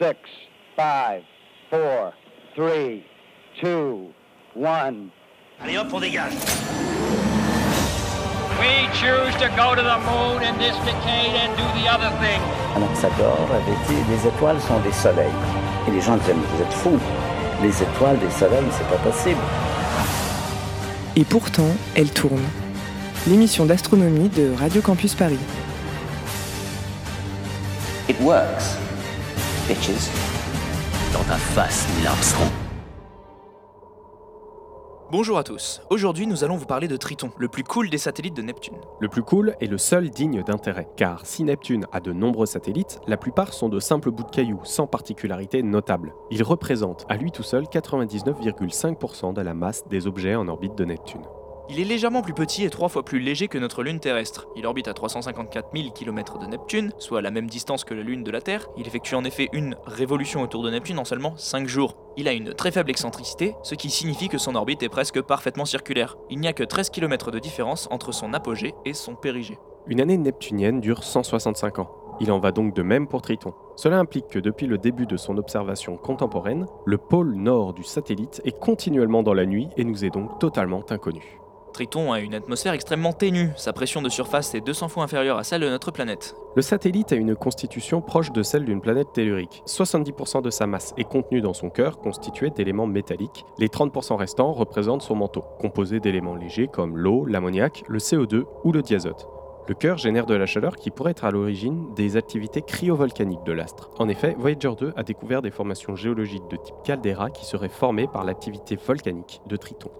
6, 5, 4, 3, 2, 1. Allez hop, on dégage. We choose to go to the moon in this decade and do the other thing. Anaxagore avait dit les étoiles sont des soleils. Et les gens disaient mais vous êtes fous. Les étoiles, des soleils, c'est pas possible. Et pourtant, elle tourne. L'émission d'astronomie de Radio Campus Paris. It works. Bitches. Dans ta face, Neil Armstrong. Bonjour à tous. Aujourd'hui, nous allons vous parler de Triton, le plus cool des satellites de Neptune. Le plus cool est le seul digne d'intérêt, car si Neptune a de nombreux satellites, la plupart sont de simples bouts de cailloux, sans particularité notable. Il représente à lui tout seul 99,5% de la masse des objets en orbite de Neptune. Il est légèrement plus petit et trois fois plus léger que notre Lune terrestre. Il orbite à 354 000 km de Neptune, soit la même distance que la Lune de la Terre. Il effectue en effet une révolution autour de Neptune en seulement 5 jours. Il a une très faible excentricité, ce qui signifie que son orbite est presque parfaitement circulaire. Il n'y a que 13 km de différence entre son apogée et son périgée. Une année neptunienne dure 165 ans. Il en va donc de même pour Triton. Cela implique que depuis le début de son observation contemporaine, le pôle nord du satellite est continuellement dans la nuit et nous est donc totalement inconnu. Triton a une atmosphère extrêmement ténue, sa pression de surface est 200 fois inférieure à celle de notre planète. Le satellite a une constitution proche de celle d'une planète tellurique. 70% de sa masse est contenue dans son cœur, constitué d'éléments métalliques. Les 30% restants représentent son manteau, composé d'éléments légers comme l'eau, l'ammoniac, le CO2 ou le diazote. Le cœur génère de la chaleur qui pourrait être à l'origine des activités cryovolcaniques de l'astre. En effet, Voyager 2 a découvert des formations géologiques de type caldeira qui seraient formées par l'activité volcanique de Triton.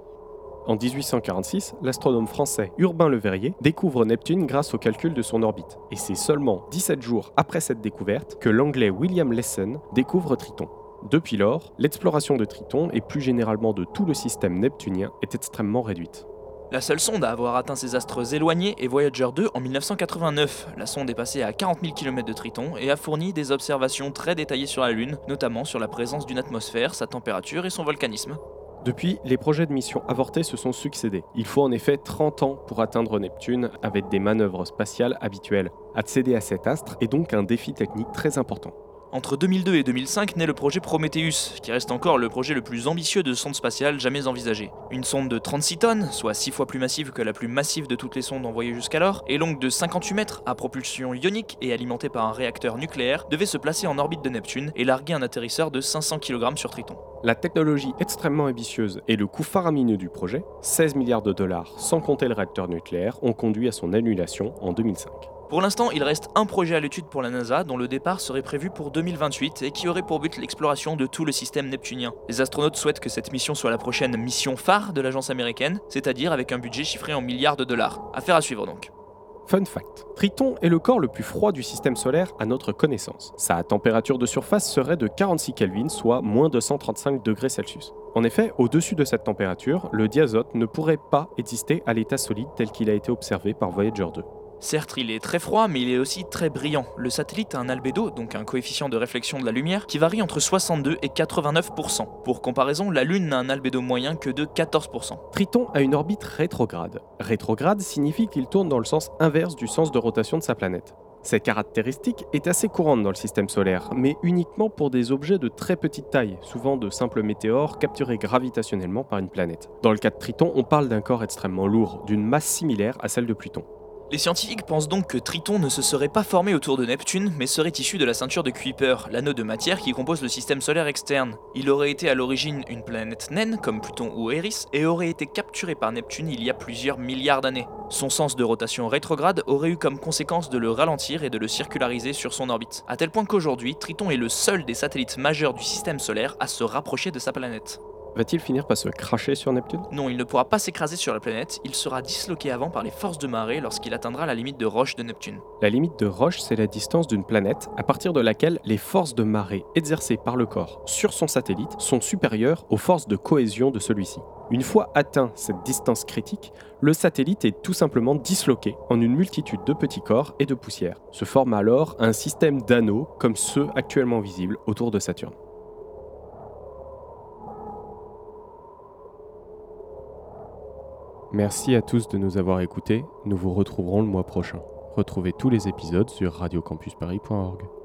En 1846, l'astronome français Urbain Le Verrier découvre Neptune grâce au calcul de son orbite. Et c'est seulement 17 jours après cette découverte que l'anglais William Lesson découvre Triton. Depuis lors, l'exploration de Triton et plus généralement de tout le système neptunien est extrêmement réduite. La seule sonde à avoir atteint ces astres éloignés est Voyager 2 en 1989. La sonde est passée à 40 000 km de Triton et a fourni des observations très détaillées sur la Lune, notamment sur la présence d'une atmosphère, sa température et son volcanisme. Depuis, les projets de mission avortés se sont succédés. Il faut en effet 30 ans pour atteindre Neptune avec des manœuvres spatiales habituelles. Accéder à cet astre est donc un défi technique très important. Entre 2002 et 2005 naît le projet Prometheus, qui reste encore le projet le plus ambitieux de sonde spatiale jamais envisagé. Une sonde de 36 tonnes, soit 6 fois plus massive que la plus massive de toutes les sondes envoyées jusqu'alors, et longue de 58 mètres, à propulsion ionique et alimentée par un réacteur nucléaire, devait se placer en orbite de Neptune et larguer un atterrisseur de 500 kg sur Triton. La technologie extrêmement ambitieuse et le coût faramineux du projet, 16 milliards de dollars sans compter le réacteur nucléaire, ont conduit à son annulation en 2005. Pour l'instant, il reste un projet à l'étude pour la NASA dont le départ serait prévu pour 2028 et qui aurait pour but l'exploration de tout le système neptunien. Les astronautes souhaitent que cette mission soit la prochaine mission phare de l'agence américaine, c'est-à-dire avec un budget chiffré en milliards de dollars. Affaire à suivre donc. Fun fact, Triton est le corps le plus froid du système solaire à notre connaissance. Sa température de surface serait de 46 Kelvin, soit moins 235 degrés Celsius. En effet, au-dessus de cette température, le diazote ne pourrait pas exister à l'état solide tel qu'il a été observé par Voyager 2. Certes, il est très froid, mais il est aussi très brillant. Le satellite a un albédo, donc un coefficient de réflexion de la lumière, qui varie entre 62 et 89%. Pour comparaison, la Lune n'a un albédo moyen que de 14%. Triton a une orbite rétrograde. Rétrograde signifie qu'il tourne dans le sens inverse du sens de rotation de sa planète. Cette caractéristique est assez courante dans le système solaire, mais uniquement pour des objets de très petite taille, souvent de simples météores capturés gravitationnellement par une planète. Dans le cas de Triton, on parle d'un corps extrêmement lourd, d'une masse similaire à celle de Pluton. Les scientifiques pensent donc que Triton ne se serait pas formé autour de Neptune, mais serait issu de la ceinture de Kuiper, l'anneau de matière qui compose le système solaire externe. Il aurait été à l'origine une planète naine, comme Pluton ou Eris, et aurait été capturé par Neptune il y a plusieurs milliards d'années. Son sens de rotation rétrograde aurait eu comme conséquence de le ralentir et de le circulariser sur son orbite, à tel point qu'aujourd'hui, Triton est le seul des satellites majeurs du système solaire à se rapprocher de sa planète. Va-t-il finir par se cracher sur Neptune? Non, il ne pourra pas s'écraser sur la planète, il sera disloqué avant par les forces de marée lorsqu'il atteindra la limite de Roche de Neptune. La limite de Roche, c'est la distance d'une planète à partir de laquelle les forces de marée exercées par le corps sur son satellite sont supérieures aux forces de cohésion de celui-ci. Une fois atteint cette distance critique, le satellite est tout simplement disloqué en une multitude de petits corps et de poussières. Se forme alors un système d'anneaux comme ceux actuellement visibles autour de Saturne. Merci à tous de nous avoir écoutés. Nous vous retrouverons le mois prochain. Retrouvez tous les épisodes sur radiocampusparis.org.